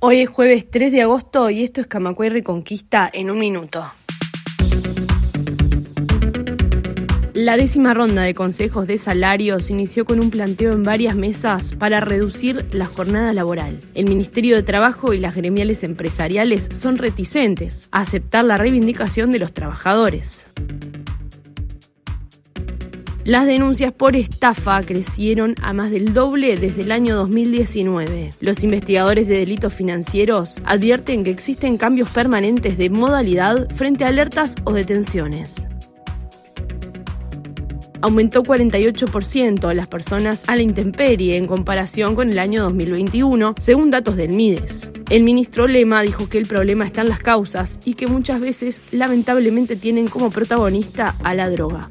Hoy es jueves 3 de agosto y esto es Camacuay Reconquista en un minuto. La décima ronda de consejos de salarios inició con un planteo en varias mesas para reducir la jornada laboral. El Ministerio de Trabajo y las gremiales empresariales son reticentes a aceptar la reivindicación de los trabajadores. Las denuncias por estafa crecieron a más del doble desde el año 2019. Los investigadores de delitos financieros advierten que existen cambios permanentes de modalidad frente a alertas o detenciones aumentó 48% a las personas a la intemperie en comparación con el año 2021, según datos del MIDES. El ministro Lema dijo que el problema está en las causas y que muchas veces lamentablemente tienen como protagonista a la droga.